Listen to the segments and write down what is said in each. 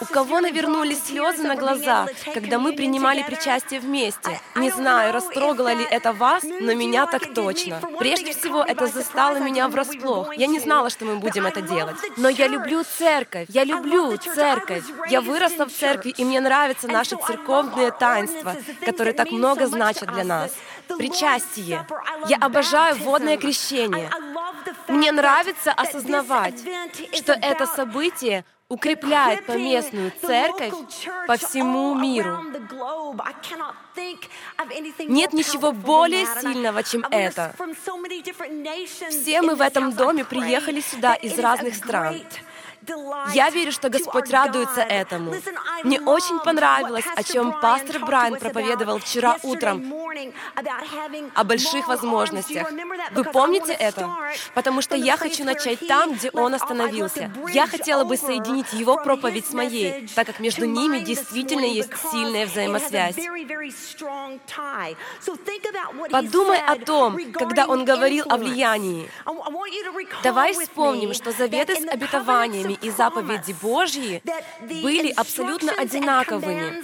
У кого навернулись слезы на глазах, когда мы принимали причастие вместе? Не знаю, растрогало ли это вас, но меня так точно. Прежде всего, это застало меня врасплох. Я не знала, что мы будем это делать. Но я люблю церковь. Я люблю церковь. Я выросла в церкви, и мне нравятся наши церковные таинства, которые так много значат для нас. Причастие. Я обожаю водное крещение. Мне нравится осознавать, что это событие укрепляет поместную церковь по всему миру. Нет ничего более сильного, чем это. Все мы в этом доме приехали сюда из разных стран. Я верю, что Господь радуется этому. Мне очень понравилось, о чем пастор Брайан проповедовал вчера утром, о больших возможностях. Вы помните это? Потому что я хочу начать там, где он остановился. Я хотела бы соединить его проповедь с моей, так как между ними действительно есть сильная взаимосвязь. Подумай о том, когда он говорил о влиянии. Давай вспомним, что заветы с обетованиями и заповеди Божьи были абсолютно одинаковыми.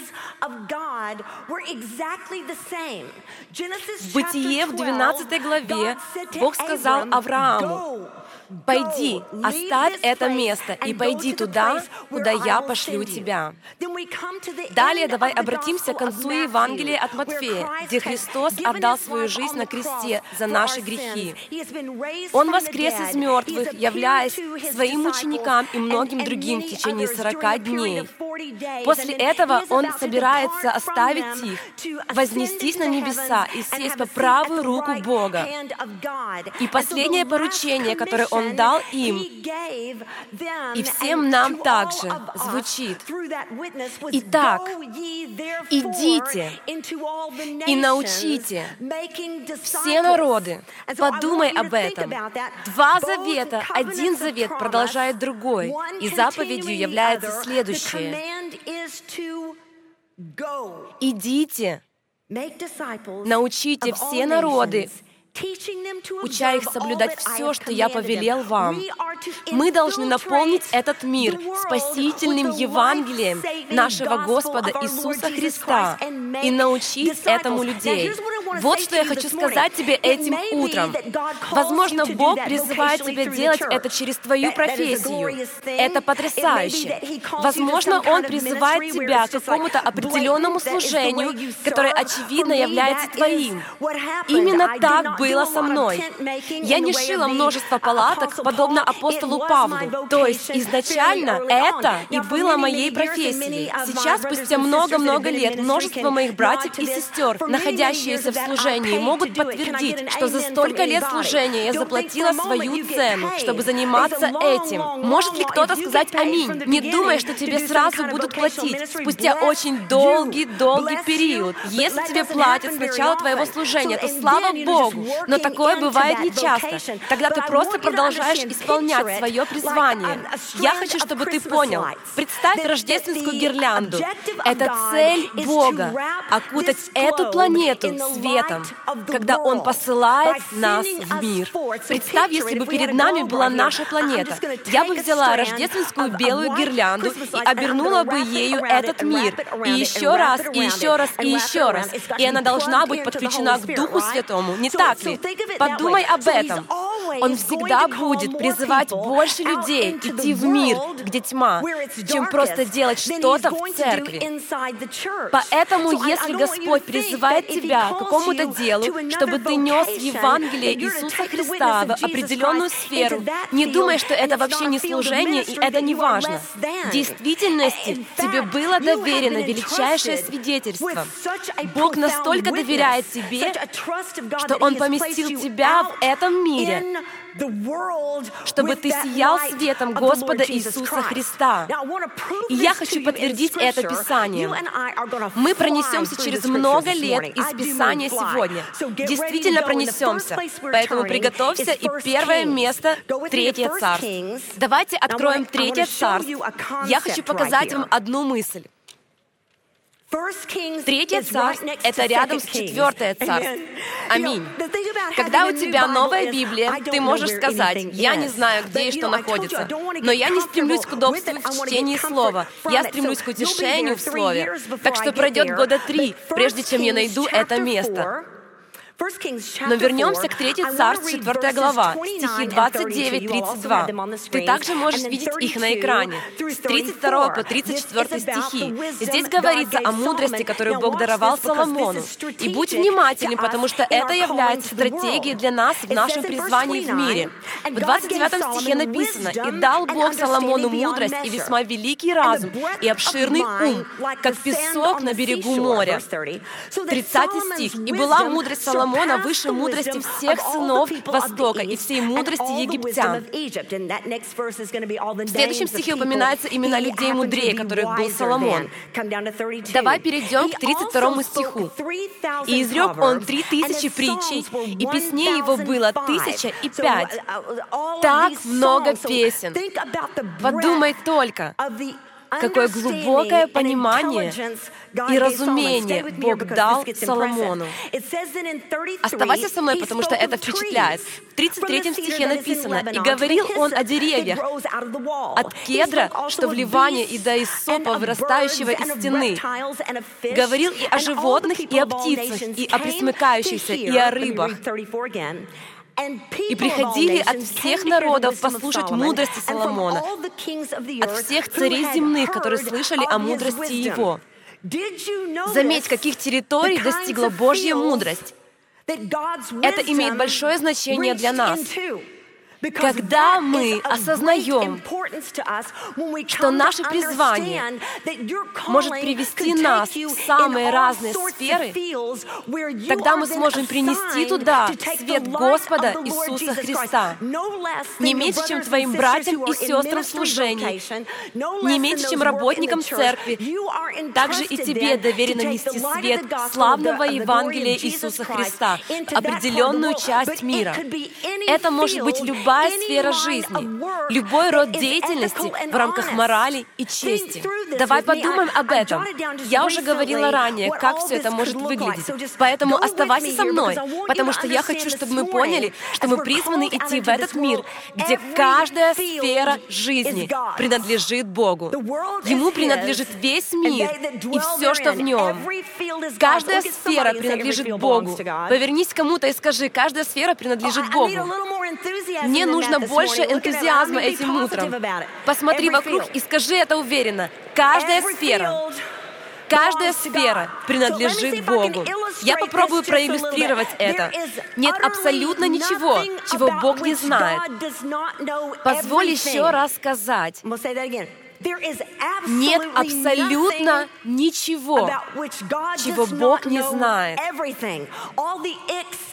В Бытие в 12 главе Бог сказал Аврааму, «Пойди, оставь это место и пойди туда, куда я пошлю тебя». Далее давай обратимся к концу Евангелия от Матфея, где Христос отдал свою жизнь на кресте за наши грехи. Он воскрес из мертвых, являясь своим ученикам и многим другим в течение 40 дней. После этого Он собирается оставить их, вознестись на небеса и сесть по правую руку Бога. И последнее поручение, которое Он дал им, и всем нам также звучит. Итак, идите и научите все народы. Подумай об этом. Два завета, один завет продолжает другой, и заповедью является следующее. Идите, научите все народы, уча их соблюдать все, что я повелел вам. Мы должны наполнить этот мир спасительным Евангелием нашего Господа Иисуса Христа и научить этому людей. Вот что я хочу сказать тебе этим утром. Возможно, Бог призывает тебя делать это через твою профессию. Это потрясающе. Возможно, Он призывает тебя к какому-то определенному служению, которое, очевидно, является твоим. Именно так было со мной. Я не шила множество палаток, подобно апостолу Павлу. То есть изначально это и было моей профессией. Сейчас, спустя много-много лет, множество моих братьев и сестер, находящиеся в служении, могут подтвердить, что за столько лет служения я заплатила свою цену, чтобы заниматься этим. Может ли кто-то сказать «Аминь»? Не думай, что тебе сразу будут платить спустя очень долгий-долгий период. Если тебе платят с начала твоего служения, то слава Богу. Но такое бывает нечасто. Тогда ты просто продолжаешь исполнять свое призвание. Я хочу, чтобы ты понял. Представь рождественскую гирлянду. Это цель Бога — окутать эту планету светом, когда Он посылает нас в мир. Представь, если бы перед нами была наша планета. Я бы взяла рождественскую белую гирлянду и обернула бы ею этот мир. И еще раз, и еще раз, и еще раз. И она должна быть подключена к Духу Святому, не так ли? Подумай об этом. Он всегда будет призывать больше людей идти в мир, где тьма, чем просто делать что-то в церкви. Поэтому, если Господь призывает тебя к какому-то делу, чтобы ты нес Евангелие Иисуса Христа в определенную сферу, не думай, что это вообще не служение и это не важно. В действительности тебе было доверено величайшее свидетельство. Бог настолько доверяет тебе, что Он поместил тебя в этом мире, чтобы ты сиял светом Господа Иисуса Христа. И я хочу подтвердить это Писанием. Мы пронесемся через много лет из Писания сегодня. Действительно пронесемся. Поэтому приготовься, и первое место — Третье Царство. Давайте откроем Третье Царство. Я хочу показать вам одну мысль. Третье царство — это рядом с четвертое царство. Аминь. Когда у тебя новая Библия, ты можешь сказать, я не знаю, где и что находится, но я не стремлюсь к удобству в чтении слова, я стремлюсь к утешению в слове. Так что пройдет года три, прежде чем я найду это место. Но вернемся к 3 Царств, 4 глава, стихи 29-32. Ты также можешь видеть их на экране. С 32 по 34 стихи. Здесь говорится о мудрости, которую Бог даровал Соломону. И будь внимателен, потому что это является стратегией для нас в нашем призвании в мире. В 29 стихе написано, «И дал Бог Соломону мудрость и весьма великий разум, и обширный ум, как песок на берегу моря». 30 стих. «И была мудрость Соломона Соломона выше мудрости всех сынов Востока и всей мудрости египтян. В следующем стихе упоминаются имена людей мудрее, которых был Соломон. Давай перейдем к 32 стиху. «И изрек он три тысячи притчей, и песней его было тысяча и пять». Так много песен. Подумай только, какое глубокое понимание и разумение Бог дал Соломону. Оставайся со мной, потому что это впечатляет. В 33 стихе написано, «И говорил он о деревьях, от кедра, что в Ливане, и до Исопа, вырастающего из стены. Говорил и о животных, и о птицах, и о присмыкающихся, и о рыбах. И приходили от всех народов послушать мудрости Соломона, от всех царей земных, которые слышали о мудрости его. Заметь, каких территорий достигла Божья мудрость. Это имеет большое значение для нас. Когда мы осознаем, что наше призвание может привести нас в самые разные сферы, тогда мы сможем принести туда свет Господа Иисуса Христа. Не меньше, чем твоим братьям и сестрам в служении, не меньше, чем работникам церкви. Также и тебе доверено нести свет славного Евангелия Иисуса Христа определенную часть мира. Это может быть любая любая сфера жизни, любой род деятельности в рамках морали и чести. Давай подумаем об этом. Я уже говорила ранее, как все это может выглядеть. Поэтому оставайся со мной, потому что я хочу, чтобы мы поняли, что мы призваны идти в этот мир, где каждая сфера жизни принадлежит Богу. Ему принадлежит весь мир и все, что в нем. Каждая сфера принадлежит Богу. Повернись к кому-то и скажи, каждая сфера принадлежит Богу. Мне нужно больше энтузиазма этим утром. Посмотри вокруг и скажи это уверенно. Каждая сфера, каждая сфера принадлежит Богу. Я попробую проиллюстрировать это. Нет абсолютно ничего, чего Бог не знает. Позволь еще раз сказать. Нет абсолютно ничего, чего Бог не знает.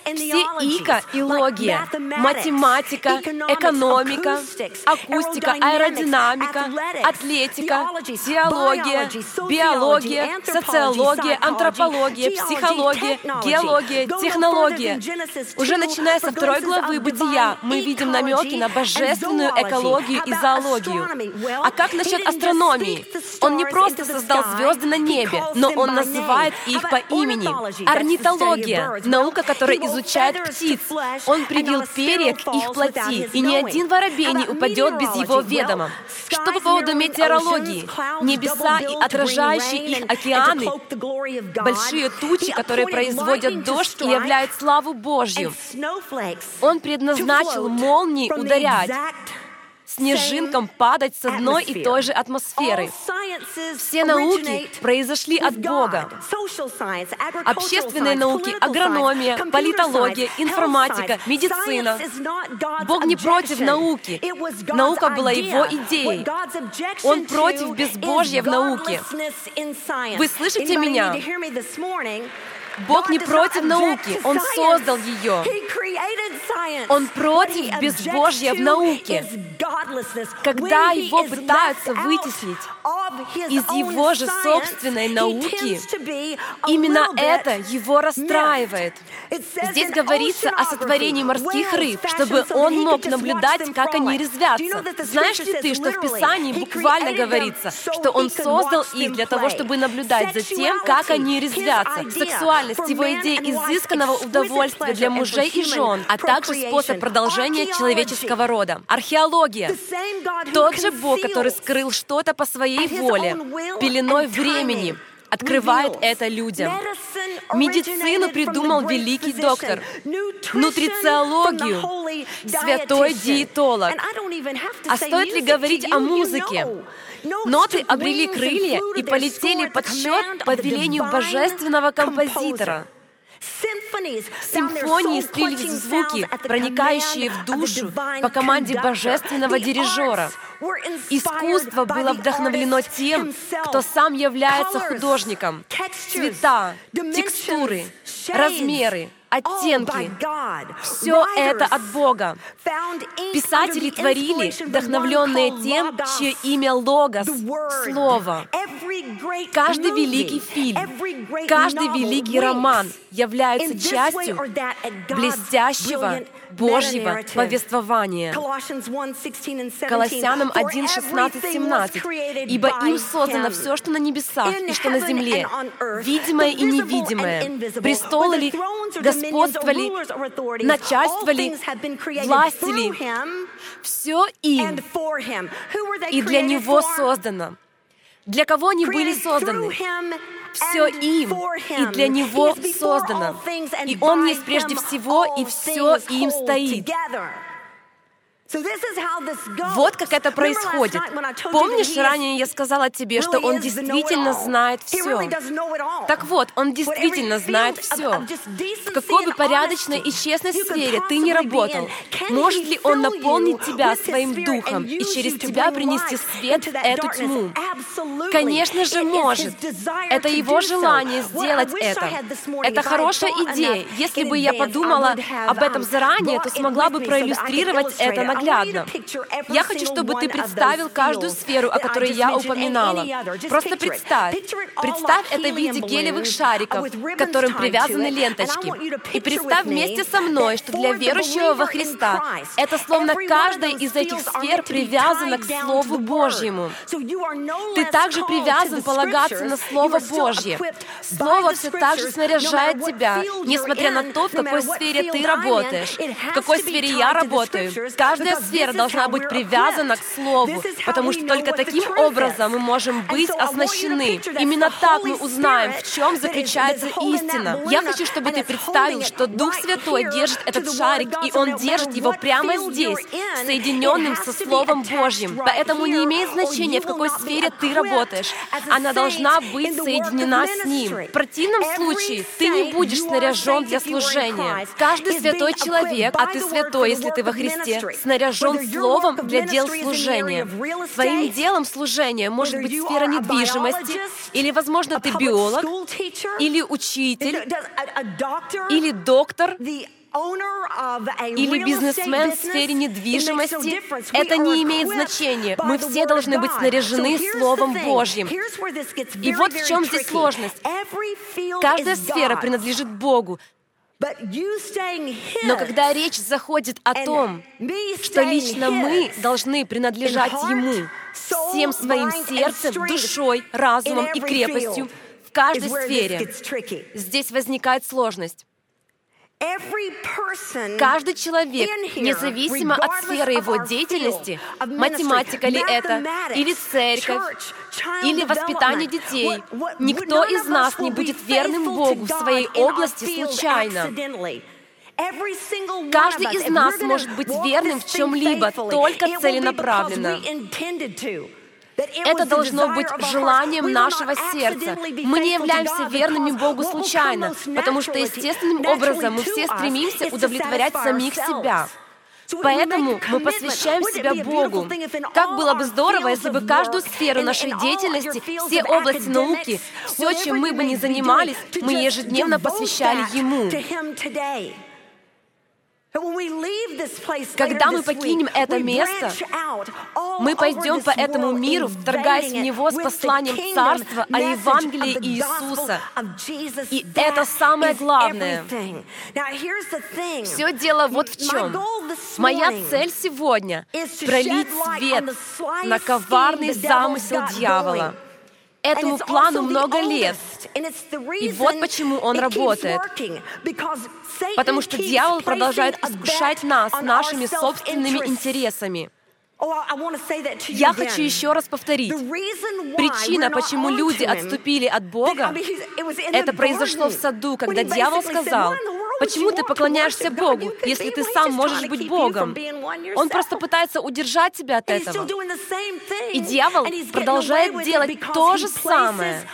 Все ика и логия, математика, экономика, акустика, аэродинамика, атлетика, теология, биология, социология, антропология, психология, геология, технология. Уже начиная со второй главы «Бытия» мы видим намеки на божественную экологию и зоологию. А как насчет насчет астрономии. Он не просто создал звезды на небе, но он называет их по имени. Орнитология — наука, которая изучает птиц. Он привил перья к их плоти, и ни один воробей не упадет без его ведома. Что по поводу метеорологии? Небеса и отражающие их океаны, большие тучи, которые производят дождь и являют славу Божью. Он предназначил молнии ударять снежинкам падать с одной и той же атмосферы. Все науки произошли от Бога. Общественные науки, агрономия, политология, информатика, медицина. Бог не против науки. Наука была его идеей. Он против безбожья в науке. Вы слышите меня? Бог не против науки, Он создал ее. Он против безбожья в науке. Когда его пытаются вытеснить, из его же собственной науки, именно это его расстраивает. Здесь говорится о сотворении морских рыб, чтобы он мог наблюдать, как они резвятся. Знаешь ли ты, что в Писании буквально говорится, что он создал их для того, чтобы наблюдать за тем, как они резвятся. Сексуальность, его идея изысканного удовольствия для мужей и жен, а также способ продолжения человеческого рода. Археология. Тот же Бог, который скрыл что-то по своей воле, пеленой времени, открывает это людям. Медицину придумал великий доктор, нутрициологию, святой диетолог. А стоит ли говорить о музыке? Ноты обрели крылья и полетели под счет по велению божественного композитора. Симфонии в звуки, проникающие в душу по команде божественного дирижера. Искусство было вдохновлено тем, кто сам является художником. Цвета, текстуры, размеры — оттенки. Все это от Бога. Писатели творили, вдохновленные тем, чье имя Логос, Слово. Каждый великий фильм, каждый великий роман является частью блестящего Божьего повествования. Колоссянам 1, 16, 17. «Ибо им создано все, что на небесах и что на земле, видимое и невидимое, престолы ли, господства ли, начальства ли, власти ли, все им и для Него создано. Для кого они были созданы? Все им и для Него создано. И Он есть прежде всего, и все им стоит. Вот как это происходит. Помнишь, ранее я сказала тебе, что Он действительно знает все? Так вот, Он действительно знает все. В какой бы порядочной и честной сфере ты не работал, может ли Он наполнить тебя своим духом и через тебя принести свет в эту тьму? Конечно же, может. Это Его желание сделать это. Это хорошая идея. Если бы я подумала об этом заранее, то смогла бы проиллюстрировать это на наглядно. Я хочу, чтобы ты представил каждую сферу, о которой я упоминала. Просто представь. Представь это в виде гелевых шариков, к которым привязаны ленточки. И представь вместе со мной, что для верующего во Христа это словно каждая из этих сфер привязана к Слову Божьему. Ты также привязан полагаться на Слово Божье. Слово все так же снаряжает тебя, несмотря на то, в какой сфере ты работаешь, в какой сфере я работаю. Каждая Каждая сфера должна быть привязана к Слову, потому что только таким образом мы можем быть оснащены. Именно так мы узнаем, в чем заключается истина. Я хочу, чтобы ты представил, что Дух Святой держит этот шарик, и Он держит его прямо здесь, соединенным со Словом Божьим. Поэтому не имеет значения, в какой сфере ты работаешь. Она должна быть соединена с Ним. В противном случае ты не будешь снаряжен для служения. Каждый святой человек, а ты святой, если ты во Христе, снаряжен снаряжен словом для дел служения. Твоим делом служения может быть сфера недвижимости, или, возможно, ты биолог, или учитель, или доктор, или бизнесмен в сфере недвижимости, это не имеет значения. Мы все должны быть снаряжены Словом Божьим. И вот в чем здесь сложность. Каждая сфера принадлежит Богу. Но когда речь заходит о том, что лично мы должны принадлежать Ему всем своим сердцем, душой, разумом и крепостью в каждой сфере, здесь возникает сложность. Каждый человек, независимо от сферы его деятельности, математика ли это, или церковь, или воспитание детей, никто из нас не будет верным Богу в своей области случайно. Каждый из нас может быть верным в чем-либо только целенаправленно. Это должно быть желанием нашего сердца. Мы не являемся верными Богу случайно, потому что естественным образом мы все стремимся удовлетворять самих себя. Поэтому мы посвящаем себя Богу. Как было бы здорово, если бы каждую сферу нашей деятельности, все области науки, все, чем мы бы ни занимались, мы ежедневно посвящали Ему. Когда мы покинем это место, мы пойдем по этому миру, вторгаясь в него с посланием Царства о Евангелии Иисуса. И это самое главное. Все дело вот в чем. Моя цель сегодня — пролить свет на коварный замысел дьявола — Этому плану много лет. И вот почему он работает. Потому что дьявол продолжает искушать нас нашими собственными интересами. Oh, Я хочу еще раз повторить. Причина, почему люди отступили от Бога, это произошло в саду, когда дьявол сказал, Почему ты поклоняешься Богу, если ты сам можешь быть Богом? Он просто пытается удержать тебя от этого. И дьявол продолжает делать то же самое.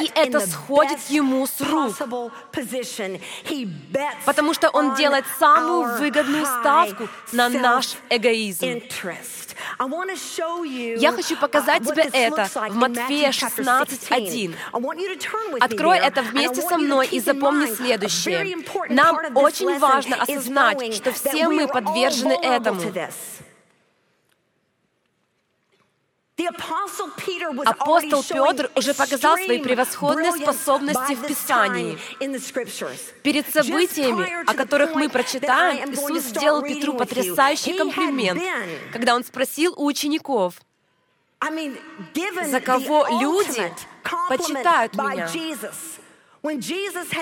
И это сходит ему с рук. Потому что он делает самую выгодную ставку на наш эгоизм. Я хочу показать тебе это в Матфея 16.1. Открой это вместе со мной и запомни следующее. Нам очень важно осознать, что все мы подвержены этому. Апостол Петр уже показал свои превосходные способности в Писании. Перед событиями, о которых мы прочитаем, Иисус сделал Петру потрясающий комплимент, когда он спросил у учеников, «За кого люди почитают меня?»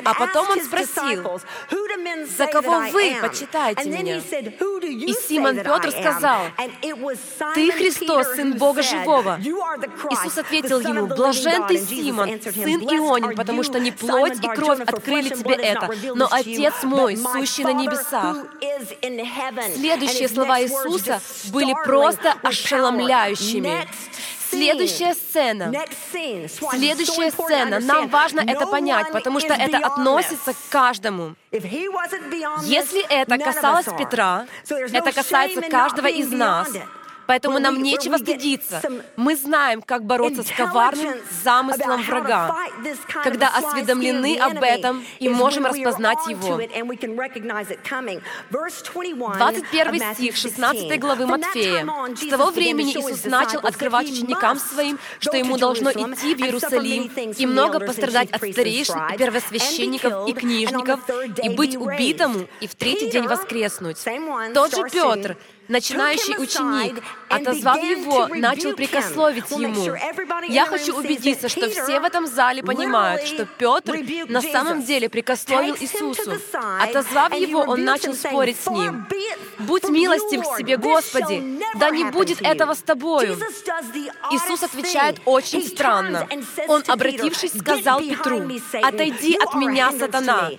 А потом он спросил, «За кого вы почитаете меня?» И Симон Петр сказал, «Ты Христос, Сын Бога Живого». Иисус ответил ему, «Блажен ты, Симон, сын Ионин, потому что не плоть и кровь открыли тебе это, но Отец мой, сущий на небесах». Следующие слова Иисуса были просто ошеломляющими. Следующая сцена. Следующая сцена. Нам важно это понять, потому что это относится к каждому. Если это касалось Петра, это касается каждого из нас. Поэтому нам нечего стыдиться. Мы знаем, как бороться с коварным замыслом врага, когда осведомлены об этом и можем распознать его. 21 стих 16 главы Матфея. С того времени Иисус начал открывать ученикам своим, что ему должно идти в Иерусалим и много пострадать от старейшин и первосвященников и книжников, и быть убитому, и в третий день воскреснуть. Тот же Петр, начинающий ученик, отозвав его, начал прикословить ему. Я хочу убедиться, что все в этом зале понимают, что Петр на самом деле прикословил Иисусу. Отозвав его, он начал спорить с ним. «Будь милостив к себе, Господи! Да не будет этого с тобою!» Иисус отвечает очень странно. Он, обратившись, сказал Петру, «Отойди от меня, сатана!»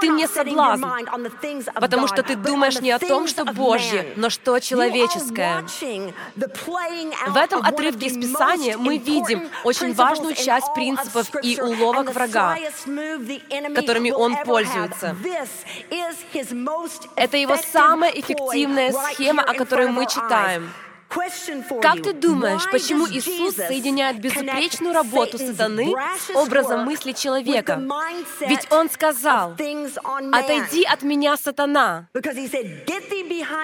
Ты мне соблазн, потому что ты думаешь не о том, что Божье, но что человеческое. В этом отрывке из Писания мы видим очень важную часть принципов и уловок врага, которыми он пользуется. Это его самая эффективная схема, о которой мы читаем — как ты думаешь, почему Иисус соединяет безупречную работу сатаны с образом мысли человека? Ведь Он сказал, «Отойди от меня, сатана»,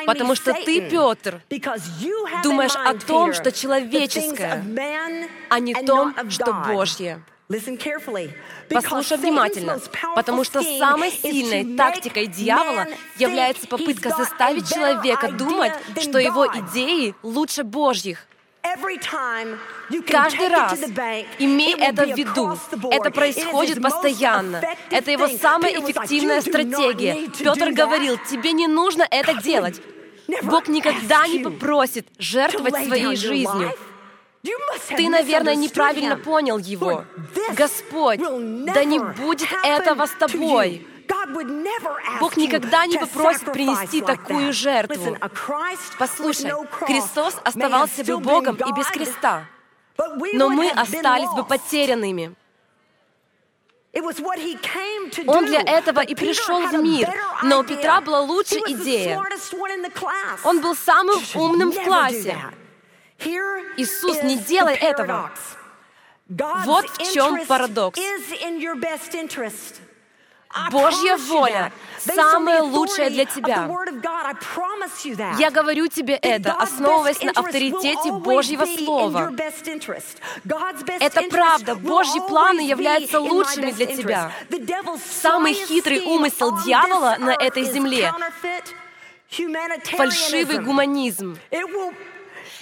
потому что ты, Петр, думаешь о том, что человеческое, а не том, что Божье. Послушай внимательно, потому что самой сильной тактикой дьявола является попытка заставить человека думать, что его идеи лучше Божьих. Каждый раз имей это в виду. Это происходит постоянно. Это его самая эффективная стратегия. Петр говорил, тебе не нужно это делать. Бог никогда не попросит жертвовать своей жизнью. Ты, наверное, неправильно понял его. Господь, да не будет этого с тобой. Бог никогда не попросит принести такую жертву. Послушай, Христос оставался бы Богом и без креста, но мы остались бы потерянными. Он для этого и пришел в мир, но у Петра была лучшая идея. Он был самым умным в классе. Иисус не делает этого. Вот в чем парадокс. Божья воля самое лучшее для тебя. Я говорю тебе это, основываясь на авторитете Божьего Слова. Это правда. Божьи планы являются лучшими для тебя. Самый хитрый умысел дьявола на этой земле — фальшивый гуманизм.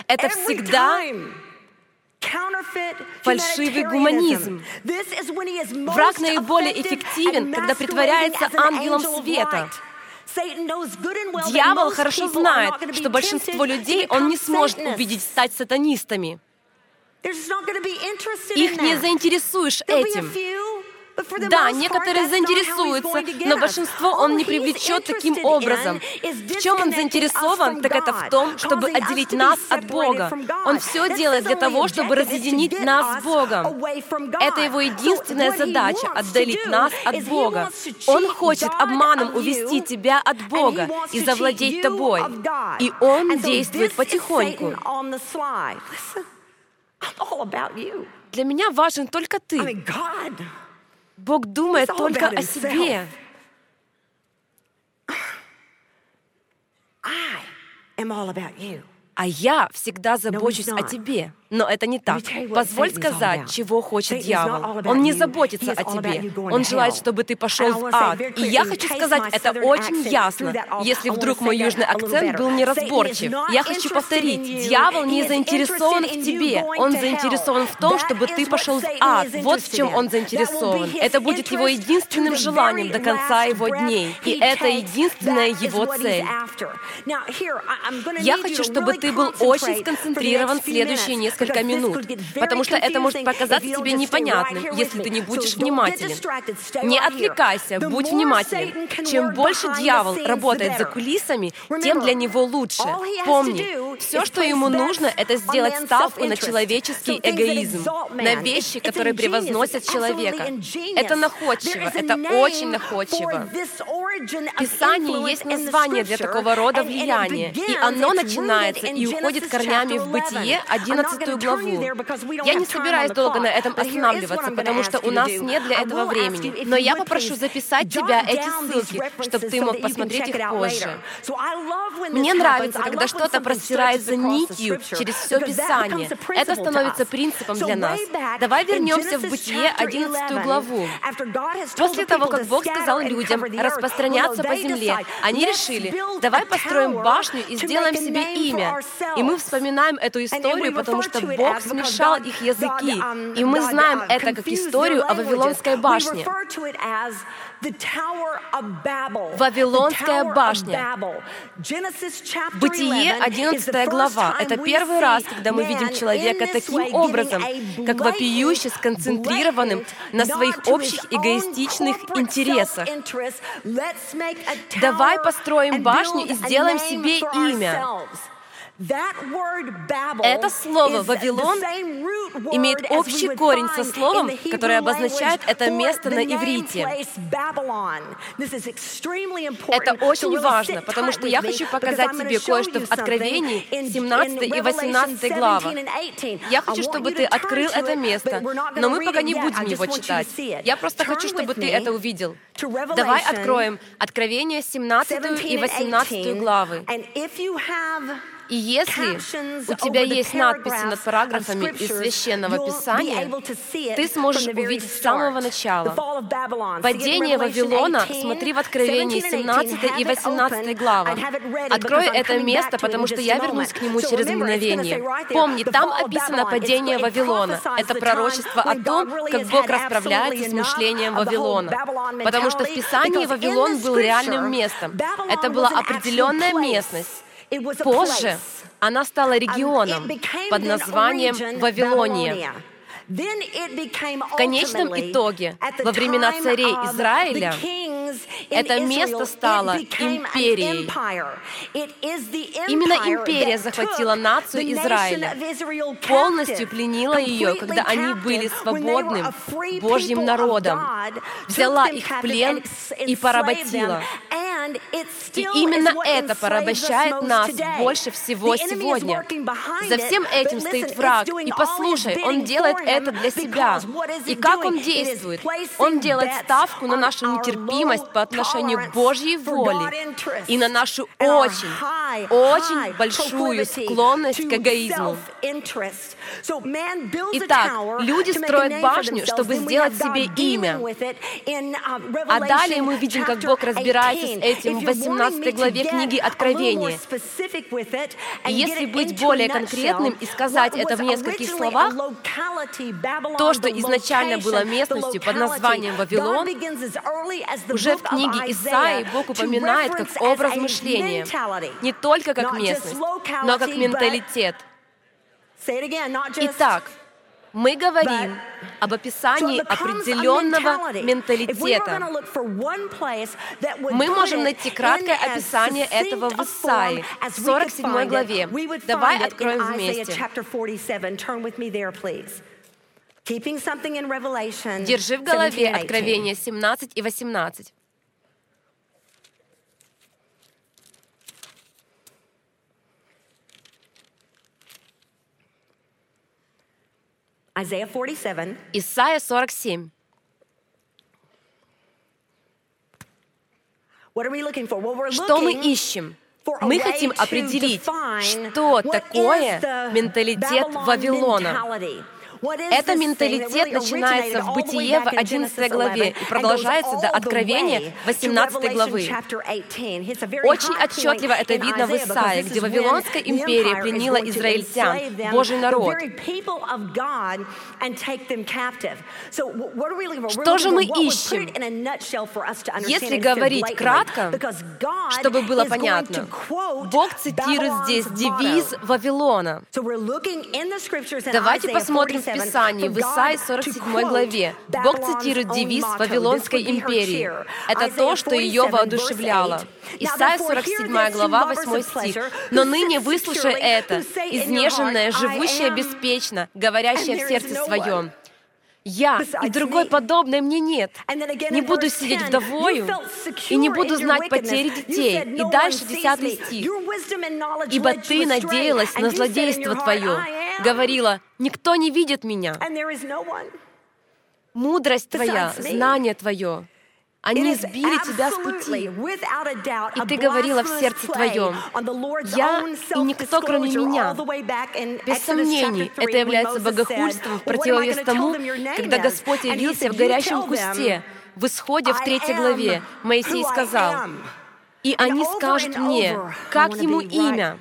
Это всегда фальшивый гуманизм. Враг наиболее эффективен, когда притворяется ангелом света. Дьявол хорошо знает, что большинство людей он не сможет убедить стать сатанистами. Их не заинтересуешь этим. Да, некоторые заинтересуются, но большинство он не привлечет таким образом. В чем он заинтересован, так это в том, чтобы отделить нас от Бога. Он все делает для того, чтобы разъединить нас с Богом. Это его единственная задача — отдалить нас от Бога. Он хочет обманом увести тебя от Бога и завладеть тобой. И он действует потихоньку. Для меня важен только ты. Бог думает только о себе. А я всегда забочусь о тебе. Но это не так. Позволь сказать, чего хочет дьявол. Он не заботится о тебе. Он желает, чтобы ты пошел в ад. И я хочу сказать это очень ясно, если вдруг мой южный акцент был неразборчив. Я хочу повторить, дьявол не заинтересован в тебе. Он заинтересован в том, чтобы ты пошел в ад. Вот в чем он заинтересован. Это будет его единственным желанием до конца его дней. И это единственная его цель. Я хочу, чтобы ты был очень сконцентрирован в следующие несколько несколько минут, потому что это может показаться тебе непонятным, если ты не будешь внимателен. Не отвлекайся, будь внимателен. Чем больше дьявол работает за кулисами, тем для него лучше. Помни, все, что ему нужно, это сделать ставку на человеческий эгоизм, на вещи, которые превозносят человека. Это находчиво, это очень находчиво. В Писании есть название для такого рода влияния, и оно начинается и уходит корнями в Бытие, 11 главу. Я не собираюсь долго на этом останавливаться, потому что у нас нет для этого времени. Но я попрошу записать тебя эти ссылки, чтобы ты мог посмотреть их позже. Мне нравится, когда что-то простирается нитью через все Писание. Это становится принципом для нас. Давай вернемся в Бытие 11 главу. После того, как Бог сказал людям распространяться по земле, они решили, давай построим башню и сделаем себе имя. И мы вспоминаем эту историю, потому что Бог смешал их языки. И мы знаем это как историю о Вавилонской башне. Вавилонская башня. Бытие, 11 глава. Это первый раз, когда мы видим человека таким образом, как вопиюще сконцентрированным на своих общих эгоистичных интересах. Давай построим башню и сделаем себе имя. Это слово «Вавилон» имеет общий корень со словом, которое обозначает это место на иврите. Это очень важно, потому что я хочу показать тебе кое-что в Откровении, 17 и 18 главах. Я хочу, чтобы ты открыл это место, но мы пока не будем его читать. Я просто хочу, чтобы ты это увидел. Давай откроем Откровение 17 и 18 главы. И если у тебя есть надписи над параграфами из Священного Писания, ты сможешь увидеть с самого начала. Падение Вавилона смотри в Откровении 17 и 18 главах. Открой это место, потому что я вернусь к нему через мгновение. Помни, там описано падение Вавилона. Это пророчество о том, как Бог расправляется с мышлением Вавилона. Потому что в Писании Вавилон был реальным местом. Это была определенная местность. Позже она стала регионом под названием Вавилония. В конечном итоге, во времена царей Израиля, это место стало империей. Именно империя захватила нацию Израиля, полностью пленила ее, когда они были свободным Божьим народом, взяла их в плен и поработила. И именно это порабощает нас больше всего сегодня. За всем этим стоит враг. И послушай, он делает это для себя. И как он действует? Он делает ставку на нашу нетерпимость по отношению к Божьей воле и на нашу очень, очень большую склонность к эгоизму. Итак, люди строят башню, чтобы сделать себе имя. А далее мы видим, как Бог разбирается с этим в 18 главе книги Откровения. И если быть более конкретным и сказать это в нескольких словах, то, что изначально было местностью под названием Вавилон, уже в книге Исаии Бог упоминает как образ мышления, не только как местность, но как менталитет. Итак, мы говорим об описании определенного менталитета. Мы можем найти краткое описание этого в Исаии, в 47 главе. Давай откроем вместе. Держи в голове Откровение 17 и 18. Исайя 47. Что мы ищем? Мы хотим определить, что такое менталитет Вавилона. Это менталитет начинается в Бытие в 11 главе и продолжается до Откровения 18 главы. Очень отчетливо это видно в Исаии, где Вавилонская империя пленила израильтян, Божий народ. Что же мы ищем? Если говорить кратко, чтобы было понятно, Бог цитирует здесь девиз Вавилона. Давайте посмотрим Писании, в Исаии 47 главе, Бог цитирует девиз Вавилонской империи. Это то, что ее воодушевляло. Исайя 47 глава, 8 стих. «Но ныне выслушай это, изнеженное, живущее беспечно, говорящее в сердце своем, я и другой подобной мне нет. Не буду сидеть вдовою и не буду знать потери детей. И дальше десятый стих. Ибо ты надеялась на злодейство твое, говорила, никто не видит меня. Мудрость твоя, знание твое, они сбили тебя с пути. И ты говорила в сердце твоем, «Я и никто, кроме меня». Без сомнений, это является богохульством в противовес тому, когда Господь явился в горящем кусте. В Исходе в третьей главе Моисей сказал, «И они скажут мне, как ему имя,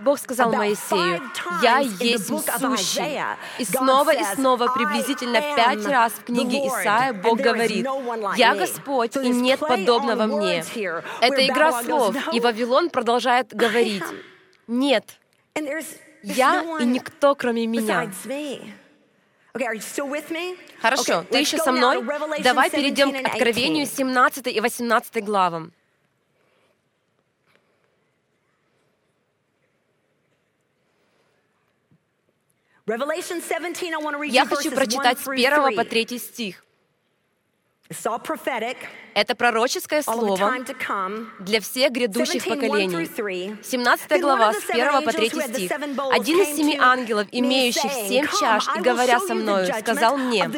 Бог сказал Моисею, «Я есть сущий». И снова и снова, приблизительно пять раз в книге Исаия Бог говорит, «Я Господь, и нет подобного мне». Это игра слов, и Вавилон продолжает говорить, «Нет, я и никто, кроме меня». Хорошо, ты еще со мной? Давай перейдем к Откровению 17 и 18 главам. Я хочу прочитать с 1 по 3 стих. Это пророческое слово для всех грядущих поколений. 17 глава, с 1 по 3 стих. «Один из семи ангелов, имеющих семь чаш и говоря со мною, сказал мне,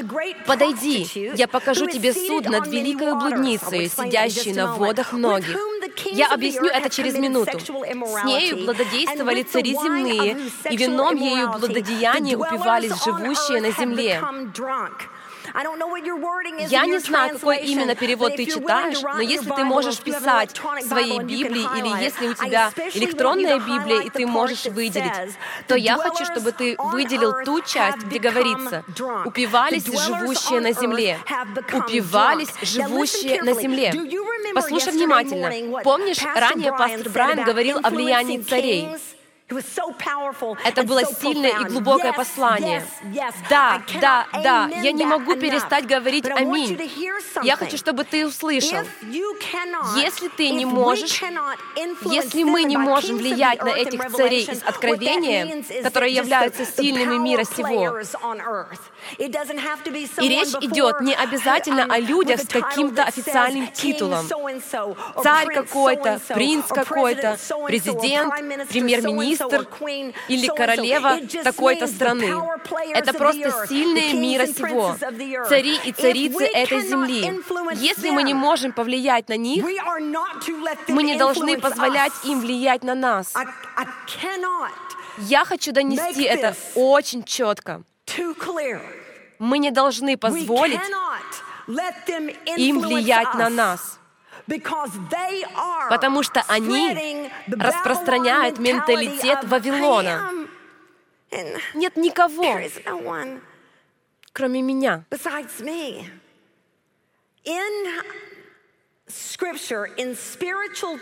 «Подойди, я покажу тебе суд над великой блудницей, сидящей на водах многих». Я объясню это через минуту. С нею блудодействовали цари земные, и вином ею блудодеяния упивались живущие на земле. Я не знаю, какой именно перевод ты читаешь, но если ты можешь писать в своей Библии или если у тебя электронная Библия, и ты можешь выделить, то я хочу, чтобы ты выделил ту часть, где говорится «упивались живущие на земле». «Упивались живущие на земле». Послушай внимательно. Помнишь, ранее пастор Брайан говорил о влиянии царей? Это было сильное и глубокое послание. Да, да, да, я не могу перестать говорить «Аминь». Я хочу, чтобы ты услышал. Если ты не можешь, если мы не можем влиять на этих царей из Откровения, которые являются сильными мира сего, и речь идет не обязательно о людях с каким-то официальным титулом. Царь какой-то, принц какой-то, президент, премьер-министр или королева такой-то страны. Это просто сильные мира сего, цари и царицы этой земли. Если мы не можем повлиять на них, мы не должны позволять им влиять на нас. Я хочу донести это очень четко. Мы не должны позволить им влиять на нас, потому что они распространяют менталитет Вавилона. Нет никого, кроме меня.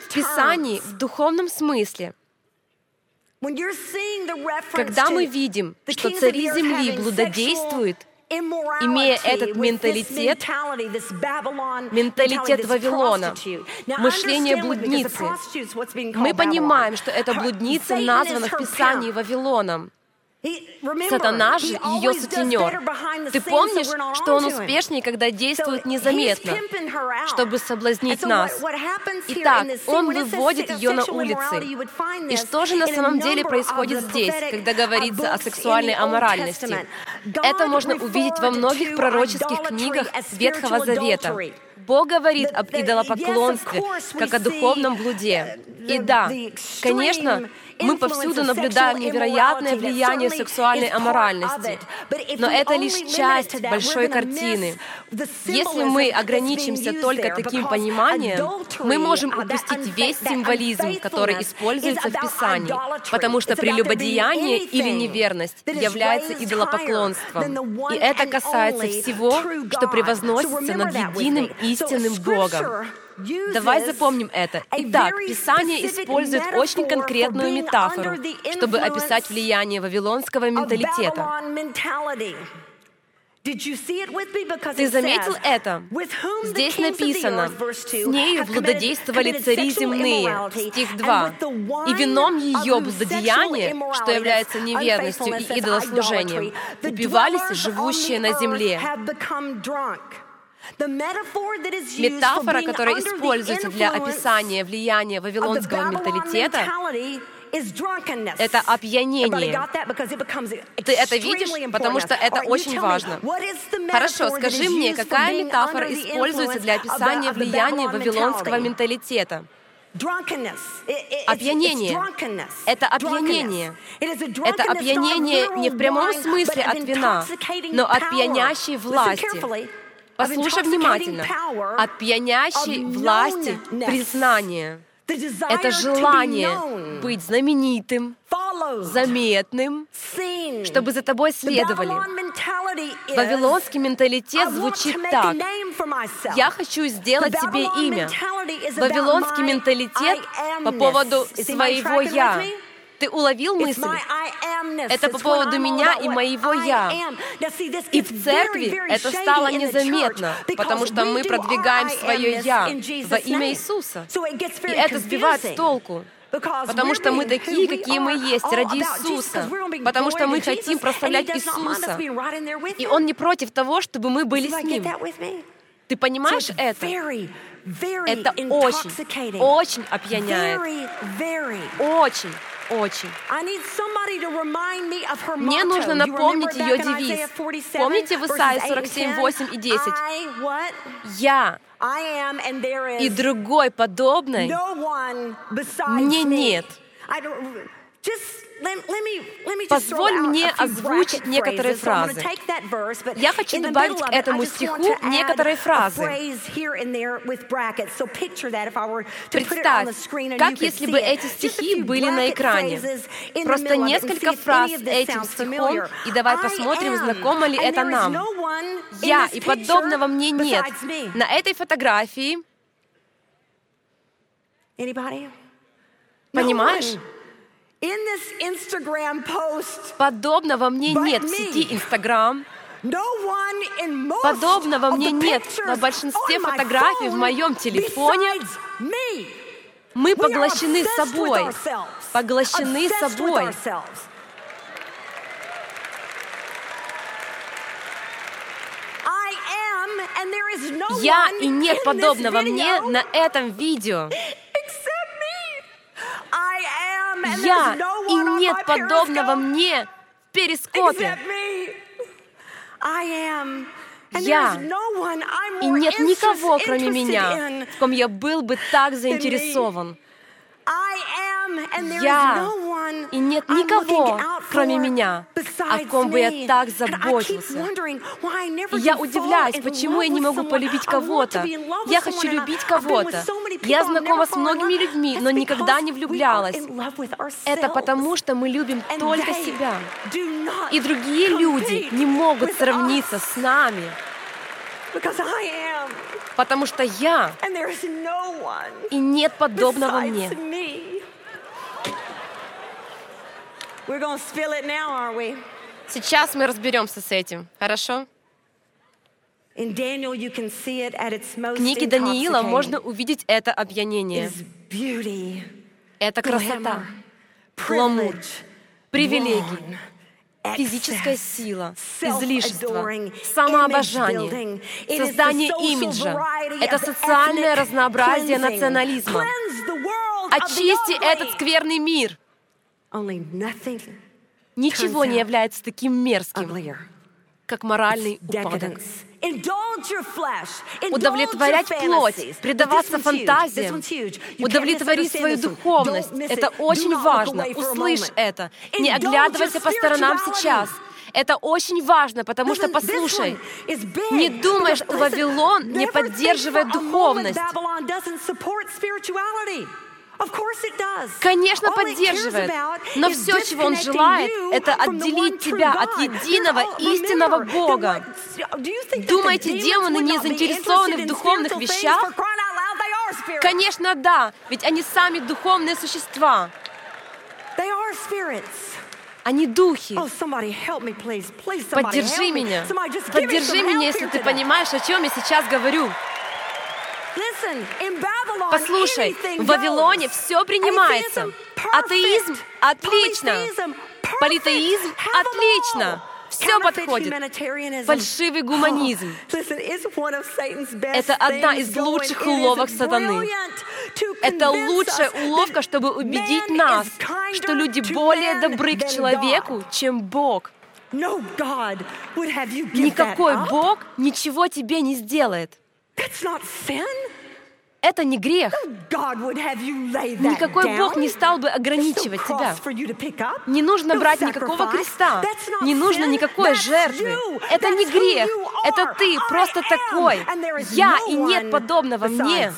В Писании, в духовном смысле, когда мы видим, что цари земли блудодействуют, имея этот менталитет, менталитет Вавилона, мышление блудницы, мы понимаем, что эта блудница названа в Писании Вавилоном. Сатана же ее сутенер. Ты помнишь, что он успешнее, когда действует незаметно, чтобы соблазнить нас. Итак, он выводит ее на улицы. И что же на самом деле происходит здесь, когда говорится о сексуальной аморальности? Это можно увидеть во многих пророческих книгах Ветхого Завета. Бог говорит об идолопоклонстве, как о духовном блуде. И да, конечно, мы повсюду наблюдаем невероятное влияние сексуальной аморальности. Но это лишь часть большой картины. Если мы ограничимся только таким пониманием, мы можем упустить весь символизм, который используется в Писании, потому что прелюбодеяние или неверность является идолопоклонством. И это касается всего, что превозносится над единым истинным Богом. Давай запомним это. Итак, Писание использует очень конкретную метафору, чтобы описать влияние вавилонского менталитета. Ты заметил это? Здесь написано, «С нею блудодействовали цари земные», стих 2. «И вином ее блудодеяния, что является неверностью и идолослужением, убивались живущие на земле». Метафора, которая используется для описания влияния вавилонского менталитета, это опьянение. Ты это видишь, потому что это очень важно. Хорошо, скажи мне, какая метафора используется для описания влияния вавилонского менталитета? Опьянение. Это опьянение. Это опьянение не в прямом смысле от вина, но от пьянящей власти. Послушай внимательно. От пьянящей власти признания. Это желание быть знаменитым, заметным, чтобы за тобой следовали. Вавилонский менталитет звучит так. Я хочу сделать себе имя. Вавилонский менталитет по поводу своего «я». Ты уловил мысль? Это по поводу меня и моего «я». И в церкви это стало незаметно, потому что мы продвигаем свое «я» во имя Иисуса. И это сбивает с толку. Потому что мы такие, какие мы есть, ради Иисуса. Потому что мы хотим прославлять Иисуса. И Он не против того, чтобы мы были с Ним. Ты понимаешь это? Это очень, очень опьяняет. Очень. Очень. Мне нужно напомнить ее девиз. Помните в Исаии 47, 8 и 10? Я и другой подобной мне нет. Позволь мне озвучить некоторые фразы. Я хочу добавить к этому стиху некоторые фразы. Представь, как если бы эти стихи были на экране. Просто несколько фраз этим стихом, и давай посмотрим, знакомо ли это нам. Я и подобного мне нет. На этой Подобного мне нет в сети Инстаграм. Подобного мне нет на большинстве фотографий в моем телефоне. Мы поглощены собой. Поглощены собой. Я и нет подобного мне на этом видео. Я и нет подобного мне в перископе. Я и нет никого, кроме меня, в ком я был бы так заинтересован. Я и нет никого, кроме меня, о ком бы я так заботился. И я удивляюсь, почему я не могу полюбить кого-то. Я хочу любить кого-то. Я знакома с многими людьми, но никогда не влюблялась. Это потому, что мы любим только себя. И другие люди не могут сравниться с нами. Потому что я, и нет подобного мне. Сейчас мы разберемся с этим, хорошо? В книге Даниила можно увидеть это опьянение. Это красота, гламур, привилегии, физическая сила, излишество, самообожание, создание имиджа. Это социальное разнообразие национализма. Очисти этот скверный мир. Ничего не является таким мерзким, как моральный упадок. Удовлетворять плоть, предаваться фантазиям, удовлетворить свою духовность. Это очень важно. Услышь это. Не оглядывайся по сторонам сейчас. Это очень важно, потому что, послушай, не думай, что Вавилон не поддерживает духовность. Конечно, поддерживает. Но все, чего он желает, это отделить тебя от единого истинного Бога. Думаете, демоны не заинтересованы в духовных вещах? Конечно, да, ведь они сами духовные существа. Они духи. Oh, Поддержи меня. Поддержи меня, если ты понимаешь, о чем я сейчас говорю. Послушай, в Вавилоне все принимается. Атеизм — отлично. Политеизм — отлично. Все подходит. Фальшивый гуманизм. Это одна из лучших уловок сатаны. Это лучшая уловка, чтобы убедить нас, что люди более добры к человеку, чем Бог. Никакой Бог ничего тебе не сделает. Это не грех. Никакой Бог не стал бы ограничивать тебя. Не нужно брать никакого креста. Не нужно никакой жертвы. Это не грех. Это ты просто такой. Я и нет подобного мне.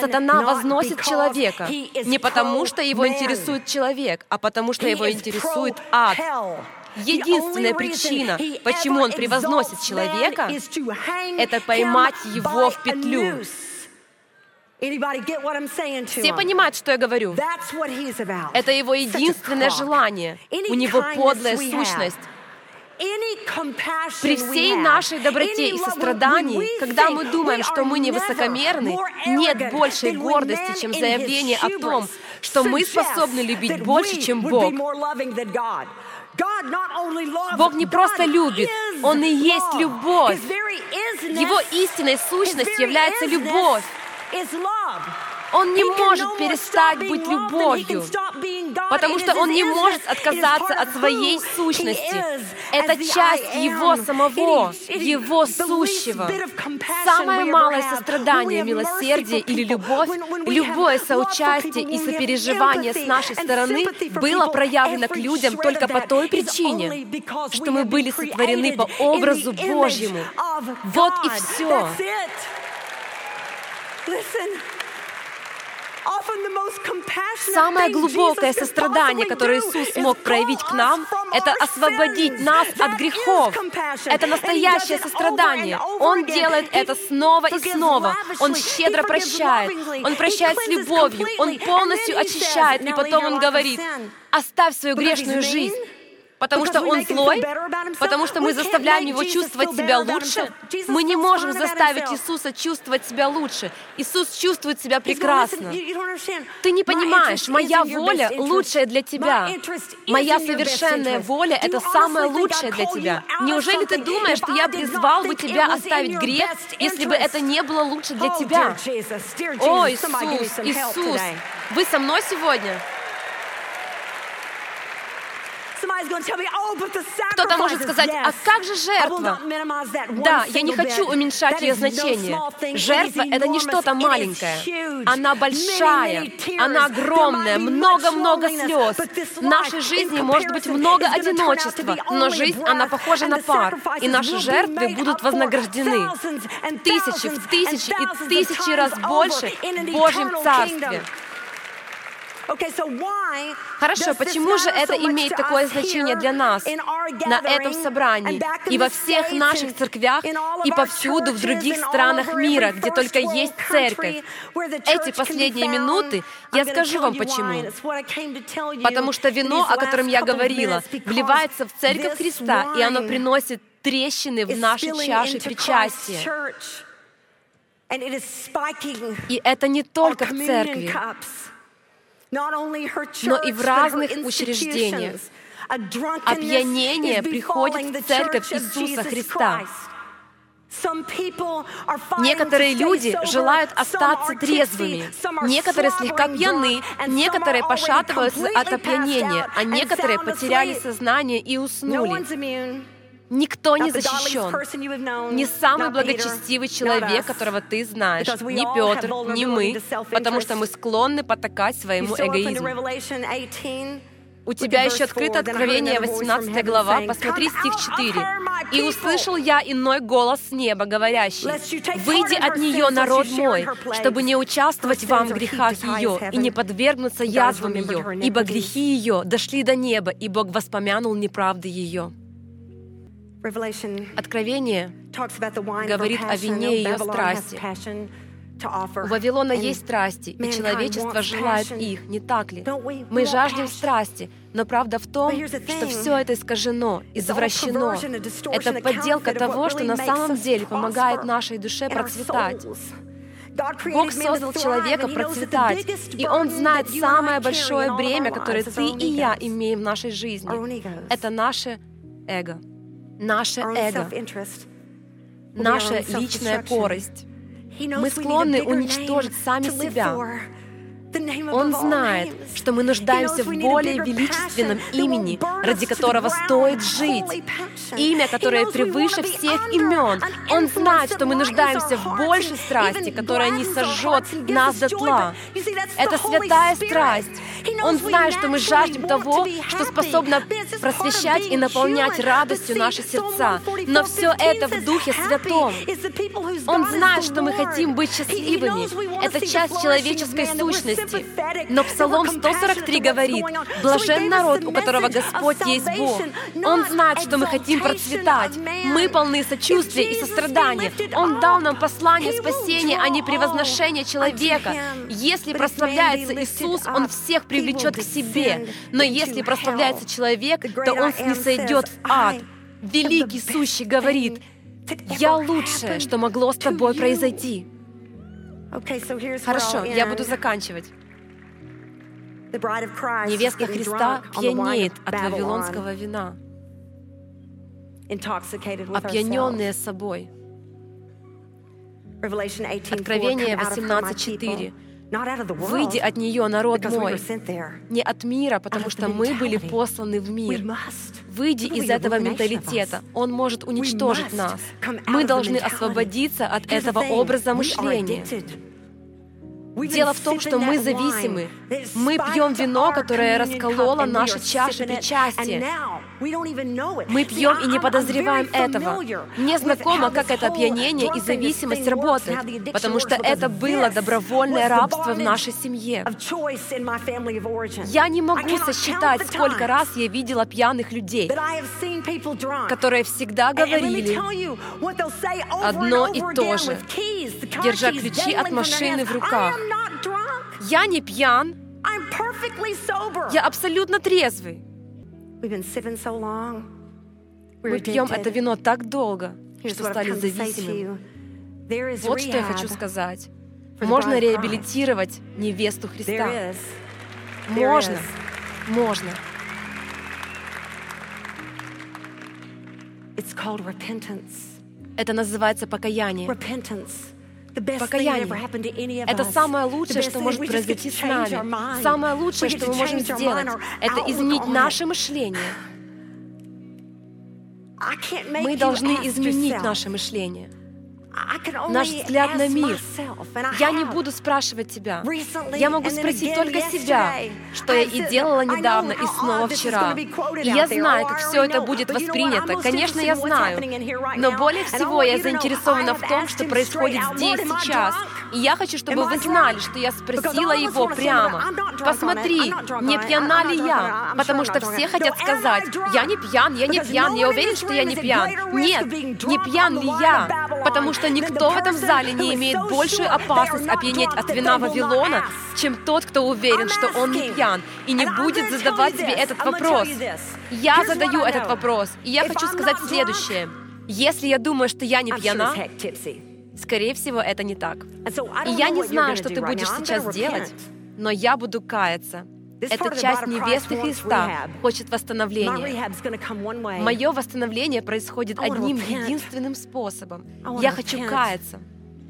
Сатана возносит человека не потому, что его интересует человек, а потому, что его интересует ад. Единственная причина, почему он превозносит человека, это поймать его в петлю. Все понимают, что я говорю. Это его единственное желание. У него подлая сущность. При всей нашей доброте и сострадании, когда мы думаем, что мы не высокомерны, нет большей гордости, чем заявление о том, что мы способны любить больше, чем Бог. Бог не просто любит, Он и есть любовь. Его истинной сущностью является любовь. Он не может перестать быть любовью, потому что он не может отказаться от своей сущности. Это часть его самого, его сущего. Самое малое сострадание, милосердие или любовь, любое соучастие и сопереживание с нашей стороны было проявлено к людям только по той причине, что мы были сотворены по образу Божьему. Вот и все. Самое глубокое сострадание, которое Иисус смог проявить к нам, это освободить нас от грехов. Это настоящее сострадание. Он делает это снова и снова. Он щедро прощает. Он прощает с любовью. Он полностью очищает. И потом Он говорит, оставь свою грешную жизнь потому что он злой, потому что мы заставляем его чувствовать себя лучше. Мы не можем заставить Иисуса чувствовать себя лучше. Иисус чувствует себя прекрасно. Ты не понимаешь, моя воля лучшая для тебя. Моя совершенная воля — это самое лучшее для тебя. Неужели ты думаешь, что я призвал бы тебя оставить грех, если бы это не было лучше для тебя? О, Иисус, Иисус, вы со мной сегодня? Oh, Кто-то может сказать, а как же жертва? Да, я не хочу уменьшать ее значение. Жертва — это не что-то маленькое. Она большая, она огромная, много-много слез. В нашей жизни может быть много одиночества, но жизнь, она похожа на пар, и наши жертвы будут вознаграждены тысячи, в тысячи и тысячи раз больше в Божьем Царстве. Хорошо, почему же это имеет такое значение для нас на этом собрании и во всех наших церквях и повсюду в других странах мира, где только есть церковь? Эти последние минуты я скажу вам почему. Потому что вино, о котором я говорила, вливается в церковь Христа, и оно приносит трещины в наши чаши причастия. И это не только в церкви но и в разных учреждениях. Опьянение приходит в церковь Иисуса Христа. Некоторые люди желают остаться трезвыми, некоторые слегка пьяны, некоторые пошатываются от опьянения, а некоторые потеряли сознание и уснули. Никто не защищен. Не самый благочестивый человек, которого ты знаешь, ни Петр, ни мы, потому что мы склонны потакать своему эгоизму. У тебя еще открыто Откровение, 18 глава, посмотри стих 4. «И услышал я иной голос с неба, говорящий, «Выйди от нее, народ мой, чтобы не участвовать вам в грехах ее и не подвергнуться язвам ее, ибо грехи ее дошли до неба, и Бог воспомянул неправды ее». Откровение говорит о вине ее страсти. У Вавилона есть страсти, и человечество желает их, не так ли? Мы жаждем страсти, но правда в том, что все это искажено, извращено. Это подделка того, что на самом деле помогает нашей душе процветать. Бог создал человека процветать, и Он знает самое большое бремя, которое ты и я имеем в нашей жизни. Это наше эго наше эго, наша личная корость. Мы склонны уничтожить сами себя, он знает, что мы нуждаемся в более величественном имени, ради которого стоит жить. Имя, которое превыше всех имен. Он знает, что мы нуждаемся в большей страсти, которая не сожжет нас дотла. Это святая страсть. Он знает, что мы жаждем того, что способно просвещать и наполнять радостью наши сердца. Но все это в Духе Святом. Он знает, что мы хотим быть счастливыми. Это часть человеческой сущности. Но Псалом 143 говорит, «Блажен народ, у которого Господь есть Бог». Он знает, что мы хотим процветать. Мы полны сочувствия и сострадания. Он дал нам послание спасения, а не превозношение человека. Если прославляется Иисус, Он всех привлечет к себе. Но если прославляется человек, то он не сойдет в ад. Великий Сущий говорит, «Я лучшее, что могло с тобой произойти». Хорошо, я буду заканчивать. Невестка Христа пьянеет от вавилонского вина, опьяненная собой. Откровение 18.4. «Выйди от нее, народ мой, не от мира, потому что мы были посланы в мир. Выйди из этого менталитета, он может уничтожить нас. Мы должны освободиться от этого образа мышления. Дело в том, что мы зависимы. Мы пьем вино, которое раскололо наши чаши причастия. Мы пьем и не подозреваем этого. Мне знакомо, как это опьянение и зависимость работает, потому что это было добровольное рабство в нашей семье. Я не могу сосчитать, сколько раз я видела пьяных людей, которые всегда говорили одно и то же, держа ключи от машины в руках. Я не пьян, я абсолютно трезвый. Мы пьем это вино так долго, что стали зависимыми. Вот что я хочу сказать. Можно реабилитировать невесту Христа. Можно. Можно. Это называется покаяние. Покаяние — это самое лучшее, что может произойти с нами. Самое лучшее, что мы можем сделать, это изменить наше мышление. Мы должны изменить наше мышление — наш взгляд на мир. Я не буду спрашивать тебя. Я могу спросить только себя, что я и делала недавно и снова вчера. И я знаю, как все это будет воспринято. Конечно, я знаю. Но более всего я заинтересована в том, что происходит здесь, сейчас. И я хочу, чтобы вы знали, что я спросила его прямо. Посмотри, не пьяна ли я? Потому что все хотят сказать, я не пьян, я не пьян, я уверен, что я не пьян. Нет, не пьян ли я? Потому что никто в этом зале не имеет большую опасность опьянеть от вина Вавилона, чем тот, кто уверен, что он не пьян и не будет задавать себе этот вопрос. Я задаю этот вопрос, и я хочу сказать следующее. Если я думаю, что я не пьяна, скорее всего, это не так. И я не знаю, что ты будешь сейчас делать, но я буду каяться. Эта часть невесты Христа хочет восстановления. Мое восстановление происходит одним единственным способом. Я хочу каяться.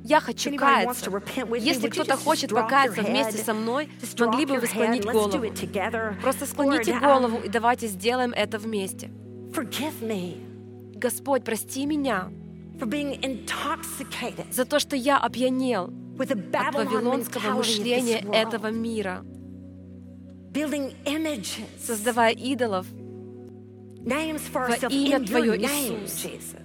Я хочу каяться. Если кто-то хочет покаяться вместе со мной, могли бы вы склонить голову. Просто склоните голову и давайте сделаем это вместе. Господь, прости меня за то, что я опьянел от вавилонского мышления этого мира создавая идолов. Во имя Твое, Иисус.